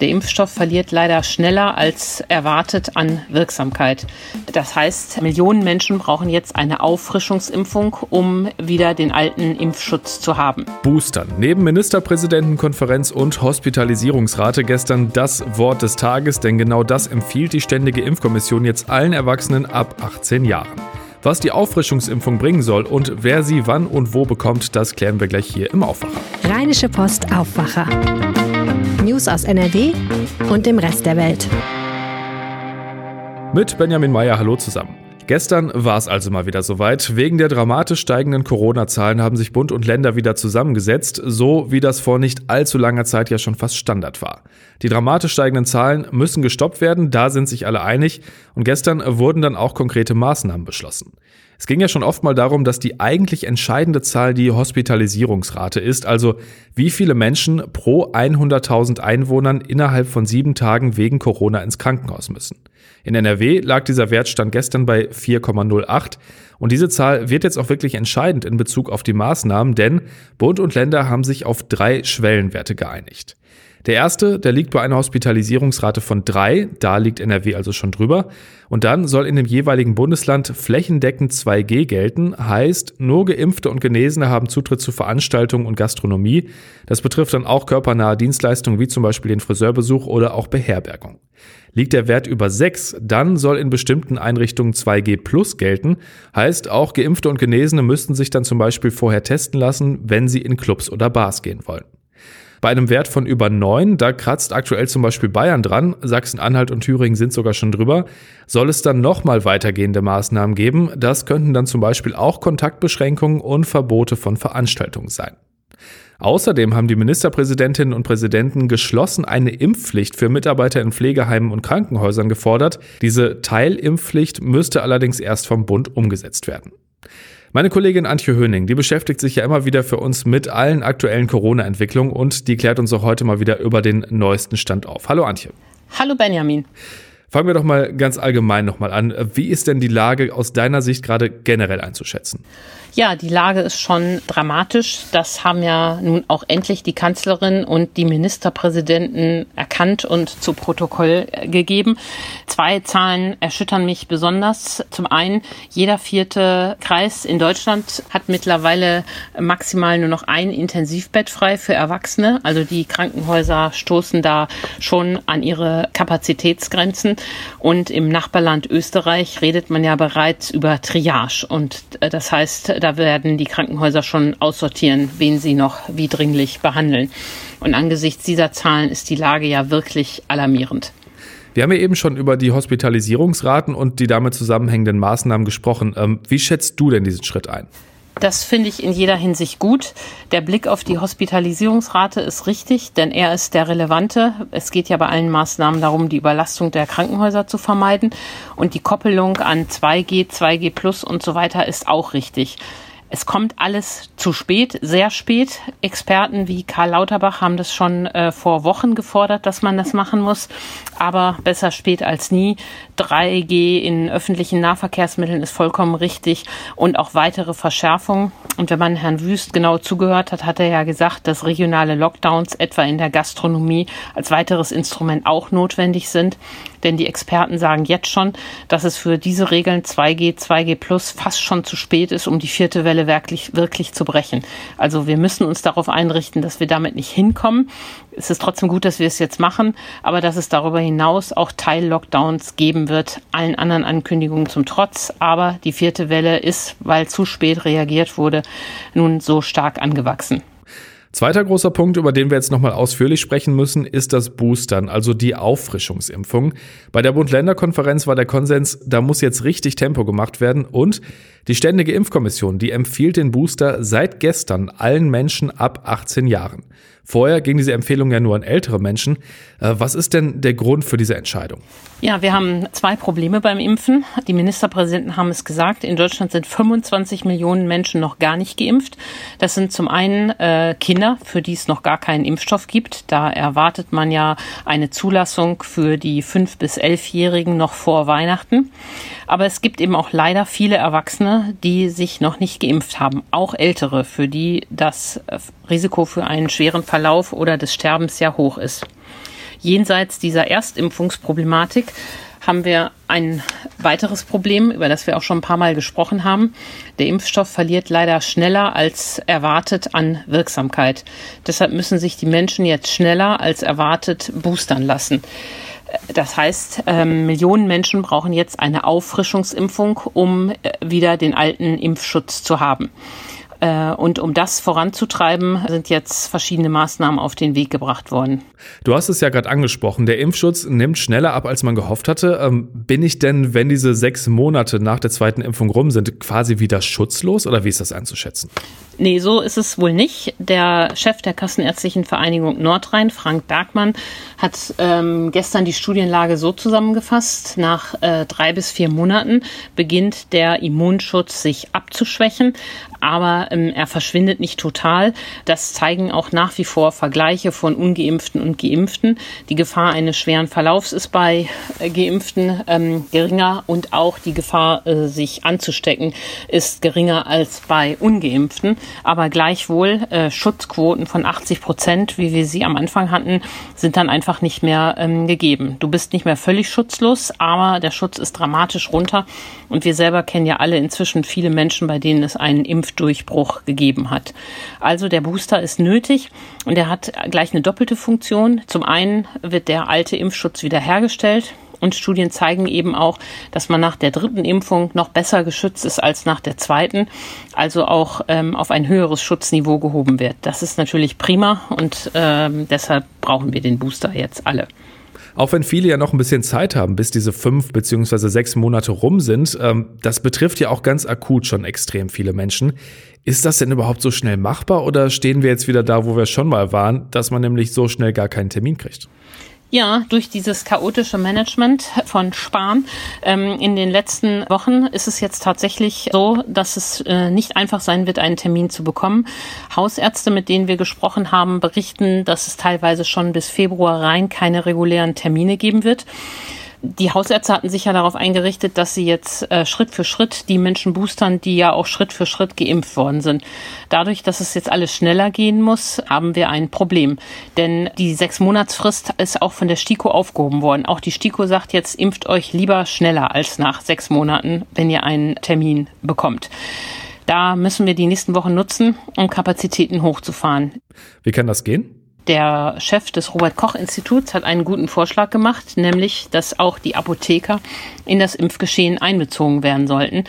Der Impfstoff verliert leider schneller als erwartet an Wirksamkeit. Das heißt, Millionen Menschen brauchen jetzt eine Auffrischungsimpfung, um wieder den alten Impfschutz zu haben. Boostern. Neben Ministerpräsidentenkonferenz und Hospitalisierungsrate gestern das Wort des Tages, denn genau das empfiehlt die Ständige Impfkommission jetzt allen Erwachsenen ab 18 Jahren. Was die Auffrischungsimpfung bringen soll und wer sie wann und wo bekommt, das klären wir gleich hier im Aufwacher. Rheinische Post Aufwacher. News aus NRW und dem Rest der Welt. Mit Benjamin Meyer, hallo zusammen. Gestern war es also mal wieder soweit. Wegen der dramatisch steigenden Corona-Zahlen haben sich Bund und Länder wieder zusammengesetzt, so wie das vor nicht allzu langer Zeit ja schon fast Standard war. Die dramatisch steigenden Zahlen müssen gestoppt werden, da sind sich alle einig. Und gestern wurden dann auch konkrete Maßnahmen beschlossen. Es ging ja schon oft mal darum, dass die eigentlich entscheidende Zahl die Hospitalisierungsrate ist, also wie viele Menschen pro 100.000 Einwohnern innerhalb von sieben Tagen wegen Corona ins Krankenhaus müssen. In NRW lag dieser Wertstand gestern bei 4,08 und diese Zahl wird jetzt auch wirklich entscheidend in Bezug auf die Maßnahmen, denn Bund und Länder haben sich auf drei Schwellenwerte geeinigt. Der erste, der liegt bei einer Hospitalisierungsrate von drei, da liegt NRW also schon drüber. Und dann soll in dem jeweiligen Bundesland flächendeckend 2G gelten, heißt, nur Geimpfte und Genesene haben Zutritt zu Veranstaltungen und Gastronomie. Das betrifft dann auch körpernahe Dienstleistungen wie zum Beispiel den Friseurbesuch oder auch Beherbergung. Liegt der Wert über 6, dann soll in bestimmten Einrichtungen 2G plus gelten. Heißt, auch Geimpfte und Genesene müssten sich dann zum Beispiel vorher testen lassen, wenn sie in Clubs oder Bars gehen wollen. Bei einem Wert von über 9, da kratzt aktuell zum Beispiel Bayern dran, Sachsen-Anhalt und Thüringen sind sogar schon drüber, soll es dann nochmal weitergehende Maßnahmen geben. Das könnten dann zum Beispiel auch Kontaktbeschränkungen und Verbote von Veranstaltungen sein. Außerdem haben die Ministerpräsidentinnen und Präsidenten geschlossen eine Impfpflicht für Mitarbeiter in Pflegeheimen und Krankenhäusern gefordert. Diese Teilimpfpflicht müsste allerdings erst vom Bund umgesetzt werden. Meine Kollegin Antje Höning, die beschäftigt sich ja immer wieder für uns mit allen aktuellen Corona-Entwicklungen und die klärt uns auch heute mal wieder über den neuesten Stand auf. Hallo Antje. Hallo Benjamin. Fangen wir doch mal ganz allgemein nochmal an. Wie ist denn die Lage aus deiner Sicht gerade generell einzuschätzen? Ja, die Lage ist schon dramatisch. Das haben ja nun auch endlich die Kanzlerin und die Ministerpräsidenten erkannt und zu Protokoll gegeben. Zwei Zahlen erschüttern mich besonders. Zum einen, jeder vierte Kreis in Deutschland hat mittlerweile maximal nur noch ein Intensivbett frei für Erwachsene. Also die Krankenhäuser stoßen da schon an ihre Kapazitätsgrenzen. Und im Nachbarland Österreich redet man ja bereits über Triage. Und äh, das heißt, da werden die Krankenhäuser schon aussortieren, wen sie noch wie dringlich behandeln. Und angesichts dieser Zahlen ist die Lage ja wirklich alarmierend. Wir haben ja eben schon über die Hospitalisierungsraten und die damit zusammenhängenden Maßnahmen gesprochen. Ähm, wie schätzt du denn diesen Schritt ein? Das finde ich in jeder Hinsicht gut. Der Blick auf die Hospitalisierungsrate ist richtig, denn er ist der relevante. Es geht ja bei allen Maßnahmen darum, die Überlastung der Krankenhäuser zu vermeiden. Und die Koppelung an 2G, 2G Plus und so weiter ist auch richtig. Es kommt alles zu spät, sehr spät. Experten wie Karl Lauterbach haben das schon äh, vor Wochen gefordert, dass man das machen muss. Aber besser spät als nie. 3G in öffentlichen Nahverkehrsmitteln ist vollkommen richtig und auch weitere Verschärfungen. Und wenn man Herrn Wüst genau zugehört hat, hat er ja gesagt, dass regionale Lockdowns etwa in der Gastronomie als weiteres Instrument auch notwendig sind. Denn die Experten sagen jetzt schon, dass es für diese Regeln 2G, 2G Plus fast schon zu spät ist, um die vierte Welle wirklich, wirklich zu brechen. Also wir müssen uns darauf einrichten, dass wir damit nicht hinkommen. Es ist trotzdem gut, dass wir es jetzt machen, aber dass es darüber hinaus auch Teil-Lockdowns geben wird, allen anderen Ankündigungen zum Trotz. Aber die vierte Welle ist, weil zu spät reagiert wurde, nun so stark angewachsen. Zweiter großer Punkt, über den wir jetzt nochmal ausführlich sprechen müssen, ist das Boostern, also die Auffrischungsimpfung. Bei der Bund-Länder-Konferenz war der Konsens, da muss jetzt richtig Tempo gemacht werden und die Ständige Impfkommission, die empfiehlt den Booster seit gestern allen Menschen ab 18 Jahren. Vorher ging diese Empfehlung ja nur an ältere Menschen. Äh, was ist denn der Grund für diese Entscheidung? Ja, wir haben zwei Probleme beim Impfen. Die Ministerpräsidenten haben es gesagt. In Deutschland sind 25 Millionen Menschen noch gar nicht geimpft. Das sind zum einen äh, Kinder, für die es noch gar keinen Impfstoff gibt. Da erwartet man ja eine Zulassung für die 5- bis 11-Jährigen noch vor Weihnachten. Aber es gibt eben auch leider viele Erwachsene, die sich noch nicht geimpft haben. Auch Ältere, für die das äh, Risiko für einen schweren Verlauf oder des Sterbens sehr hoch ist. Jenseits dieser Erstimpfungsproblematik haben wir ein weiteres Problem, über das wir auch schon ein paar Mal gesprochen haben. Der Impfstoff verliert leider schneller als erwartet an Wirksamkeit. Deshalb müssen sich die Menschen jetzt schneller als erwartet boostern lassen. Das heißt, ähm, Millionen Menschen brauchen jetzt eine Auffrischungsimpfung, um äh, wieder den alten Impfschutz zu haben. Äh, und um das voranzutreiben, sind jetzt verschiedene Maßnahmen auf den Weg gebracht worden. Du hast es ja gerade angesprochen, der Impfschutz nimmt schneller ab, als man gehofft hatte. Ähm, bin ich denn, wenn diese sechs Monate nach der zweiten Impfung rum sind, quasi wieder schutzlos oder wie ist das einzuschätzen? Nee, so ist es wohl nicht. Der Chef der Kassenärztlichen Vereinigung Nordrhein, Frank Bergmann, hat ähm, gestern die Studienlage so zusammengefasst. Nach äh, drei bis vier Monaten beginnt der Immunschutz sich abzuschwächen, aber ähm, er verschwindet nicht total. Das zeigen auch nach wie vor Vergleiche von ungeimpften und geimpften. Die Gefahr eines schweren Verlaufs ist bei äh, geimpften ähm, geringer und auch die Gefahr, äh, sich anzustecken, ist geringer als bei ungeimpften aber gleichwohl äh, Schutzquoten von 80 Prozent, wie wir sie am Anfang hatten, sind dann einfach nicht mehr ähm, gegeben. Du bist nicht mehr völlig schutzlos, aber der Schutz ist dramatisch runter und wir selber kennen ja alle inzwischen viele Menschen, bei denen es einen Impfdurchbruch gegeben hat. Also der Booster ist nötig und er hat gleich eine doppelte Funktion. Zum einen wird der alte Impfschutz wiederhergestellt. Und Studien zeigen eben auch, dass man nach der dritten Impfung noch besser geschützt ist als nach der zweiten, also auch ähm, auf ein höheres Schutzniveau gehoben wird. Das ist natürlich prima und ähm, deshalb brauchen wir den Booster jetzt alle. Auch wenn viele ja noch ein bisschen Zeit haben, bis diese fünf beziehungsweise sechs Monate rum sind, ähm, das betrifft ja auch ganz akut schon extrem viele Menschen. Ist das denn überhaupt so schnell machbar oder stehen wir jetzt wieder da, wo wir schon mal waren, dass man nämlich so schnell gar keinen Termin kriegt? Ja, durch dieses chaotische Management von Spahn ähm, in den letzten Wochen ist es jetzt tatsächlich so, dass es äh, nicht einfach sein wird, einen Termin zu bekommen. Hausärzte, mit denen wir gesprochen haben, berichten, dass es teilweise schon bis Februar rein keine regulären Termine geben wird. Die Hausärzte hatten sich ja darauf eingerichtet, dass sie jetzt äh, Schritt für Schritt die Menschen boostern, die ja auch Schritt für Schritt geimpft worden sind. Dadurch, dass es jetzt alles schneller gehen muss, haben wir ein Problem. Denn die sechs Monatsfrist ist auch von der STIKO aufgehoben worden. Auch die STIKO sagt jetzt, impft euch lieber schneller als nach sechs Monaten, wenn ihr einen Termin bekommt. Da müssen wir die nächsten Wochen nutzen, um Kapazitäten hochzufahren. Wie kann das gehen? Der Chef des Robert Koch Instituts hat einen guten Vorschlag gemacht, nämlich, dass auch die Apotheker in das Impfgeschehen einbezogen werden sollten.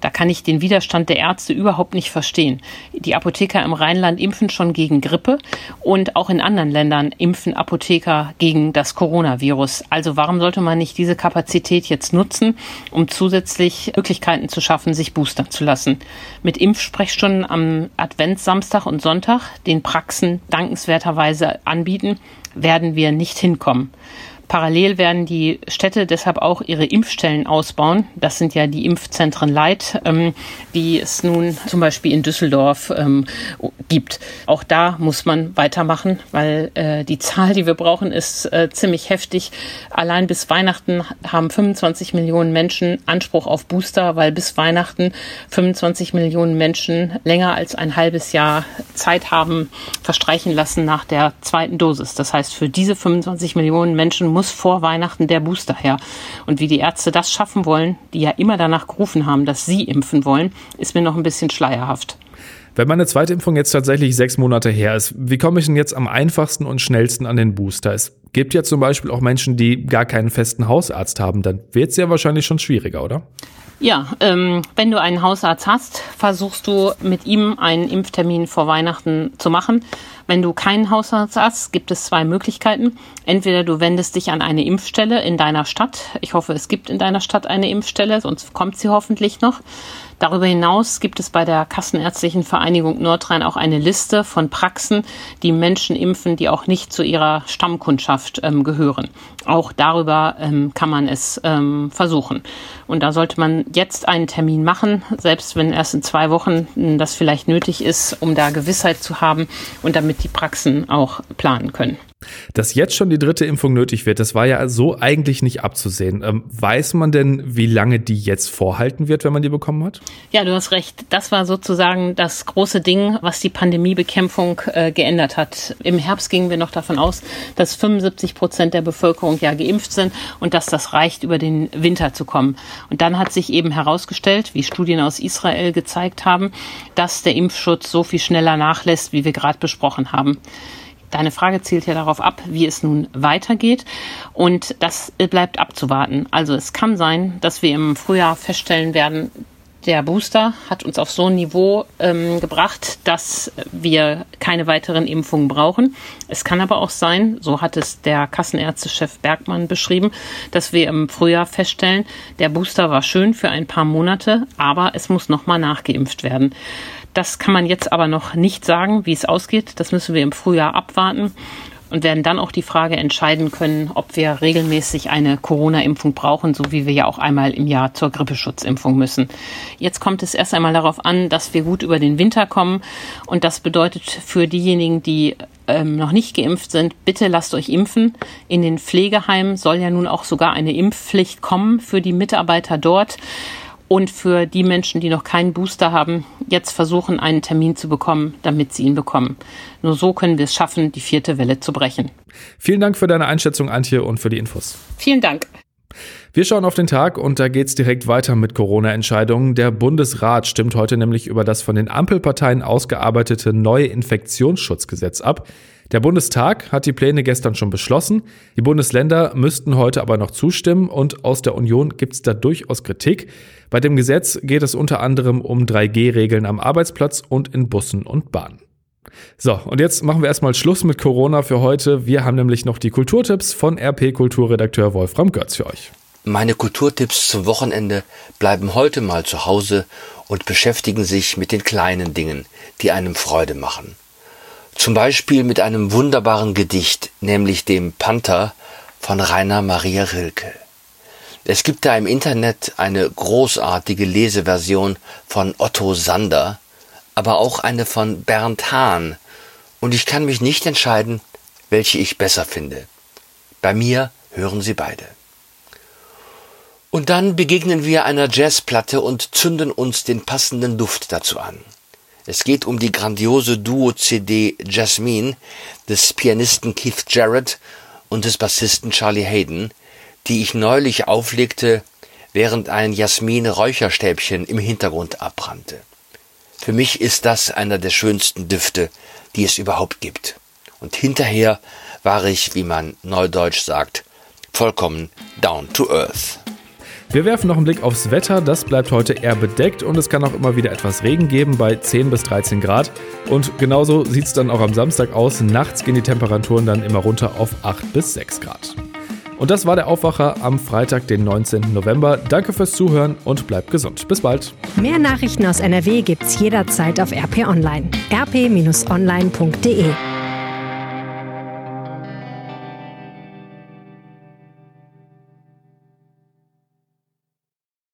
Da kann ich den Widerstand der Ärzte überhaupt nicht verstehen. Die Apotheker im Rheinland impfen schon gegen Grippe und auch in anderen Ländern impfen Apotheker gegen das Coronavirus. Also warum sollte man nicht diese Kapazität jetzt nutzen, um zusätzlich Möglichkeiten zu schaffen, sich boostern zu lassen? Mit Impfsprechstunden am Adventssamstag und Sonntag, den Praxen dankenswerterweise anbieten, werden wir nicht hinkommen. Parallel werden die Städte deshalb auch ihre Impfstellen ausbauen. Das sind ja die Impfzentren Light, ähm, wie es nun zum Beispiel in Düsseldorf ähm, gibt. Auch da muss man weitermachen, weil äh, die Zahl, die wir brauchen, ist äh, ziemlich heftig. Allein bis Weihnachten haben 25 Millionen Menschen Anspruch auf Booster, weil bis Weihnachten 25 Millionen Menschen länger als ein halbes Jahr Zeit haben verstreichen lassen nach der zweiten Dosis. Das heißt, für diese 25 Millionen Menschen muss vor Weihnachten der Booster her. Und wie die Ärzte das schaffen wollen, die ja immer danach gerufen haben, dass sie impfen wollen, ist mir noch ein bisschen schleierhaft. Wenn meine zweite Impfung jetzt tatsächlich sechs Monate her ist, wie komme ich denn jetzt am einfachsten und schnellsten an den Booster? Es gibt ja zum Beispiel auch Menschen, die gar keinen festen Hausarzt haben. Dann wird es ja wahrscheinlich schon schwieriger, oder? Ja, ähm, wenn du einen Hausarzt hast, versuchst du mit ihm einen Impftermin vor Weihnachten zu machen Wenn du keinen Hausarzt hast, gibt es zwei Möglichkeiten. Entweder du wendest dich an eine Impfstelle in deiner Stadt. Ich hoffe, es gibt in deiner Stadt eine Impfstelle, sonst kommt sie hoffentlich noch. Darüber hinaus gibt es bei der Kassenärztlichen Vereinigung Nordrhein auch eine Liste von Praxen, die Menschen impfen, die auch nicht zu ihrer Stammkundschaft ähm, gehören. Auch darüber ähm, kann man es ähm, versuchen. Und da sollte man jetzt einen Termin machen, selbst wenn erst in zwei Wochen das vielleicht nötig ist, um da Gewissheit zu haben und damit die Praxen auch planen können. Dass jetzt schon die dritte Impfung nötig wird, das war ja so eigentlich nicht abzusehen. Ähm, weiß man denn, wie lange die jetzt vorhalten wird, wenn man die bekommen hat? Ja, du hast recht. Das war sozusagen das große Ding, was die Pandemiebekämpfung äh, geändert hat. Im Herbst gingen wir noch davon aus, dass 75 Prozent der Bevölkerung ja geimpft sind und dass das reicht, über den Winter zu kommen. Und dann hat sich eben herausgestellt, wie Studien aus Israel gezeigt haben, dass der Impfschutz so viel schneller nachlässt, wie wir gerade besprochen haben. Deine Frage zielt ja darauf ab, wie es nun weitergeht. Und das bleibt abzuwarten. Also es kann sein, dass wir im Frühjahr feststellen werden, der Booster hat uns auf so ein Niveau ähm, gebracht, dass wir keine weiteren Impfungen brauchen. Es kann aber auch sein, so hat es der Kassenärztechef Bergmann beschrieben, dass wir im Frühjahr feststellen, der Booster war schön für ein paar Monate, aber es muss nochmal nachgeimpft werden. Das kann man jetzt aber noch nicht sagen, wie es ausgeht. Das müssen wir im Frühjahr abwarten und werden dann auch die Frage entscheiden können, ob wir regelmäßig eine Corona-Impfung brauchen, so wie wir ja auch einmal im Jahr zur Grippeschutzimpfung müssen. Jetzt kommt es erst einmal darauf an, dass wir gut über den Winter kommen und das bedeutet für diejenigen, die ähm, noch nicht geimpft sind, bitte lasst euch impfen. In den Pflegeheimen soll ja nun auch sogar eine Impfpflicht kommen für die Mitarbeiter dort und für die Menschen, die noch keinen Booster haben, jetzt versuchen, einen Termin zu bekommen, damit sie ihn bekommen. Nur so können wir es schaffen, die vierte Welle zu brechen. Vielen Dank für deine Einschätzung, Antje, und für die Infos. Vielen Dank. Wir schauen auf den Tag und da geht's direkt weiter mit Corona-Entscheidungen. Der Bundesrat stimmt heute nämlich über das von den Ampelparteien ausgearbeitete neue Infektionsschutzgesetz ab. Der Bundestag hat die Pläne gestern schon beschlossen. Die Bundesländer müssten heute aber noch zustimmen und aus der Union gibt es da durchaus Kritik. Bei dem Gesetz geht es unter anderem um 3G-Regeln am Arbeitsplatz und in Bussen und Bahnen. So, und jetzt machen wir erstmal Schluss mit Corona für heute. Wir haben nämlich noch die Kulturtipps von RP Kulturredakteur Wolfram Götz für euch. Meine Kulturtipps zum Wochenende bleiben heute mal zu Hause und beschäftigen sich mit den kleinen Dingen, die einem Freude machen. Zum Beispiel mit einem wunderbaren Gedicht, nämlich dem Panther von Rainer Maria Rilke. Es gibt da im Internet eine großartige Leseversion von Otto Sander, aber auch eine von Bernd Hahn, und ich kann mich nicht entscheiden, welche ich besser finde. Bei mir hören Sie beide. Und dann begegnen wir einer Jazzplatte und zünden uns den passenden Duft dazu an. Es geht um die grandiose Duo-CD Jasmine des Pianisten Keith Jarrett und des Bassisten Charlie Hayden, die ich neulich auflegte, während ein Jasmin-Räucherstäbchen im Hintergrund abbrannte. Für mich ist das einer der schönsten Düfte, die es überhaupt gibt. Und hinterher war ich, wie man neudeutsch sagt, vollkommen down to earth. Wir werfen noch einen Blick aufs Wetter. Das bleibt heute eher bedeckt und es kann auch immer wieder etwas Regen geben bei 10 bis 13 Grad. Und genauso sieht es dann auch am Samstag aus. Nachts gehen die Temperaturen dann immer runter auf 8 bis 6 Grad. Und das war der Aufwacher am Freitag, den 19. November. Danke fürs Zuhören und bleibt gesund. Bis bald. Mehr Nachrichten aus NRW gibt's jederzeit auf RP Online. rp-online.de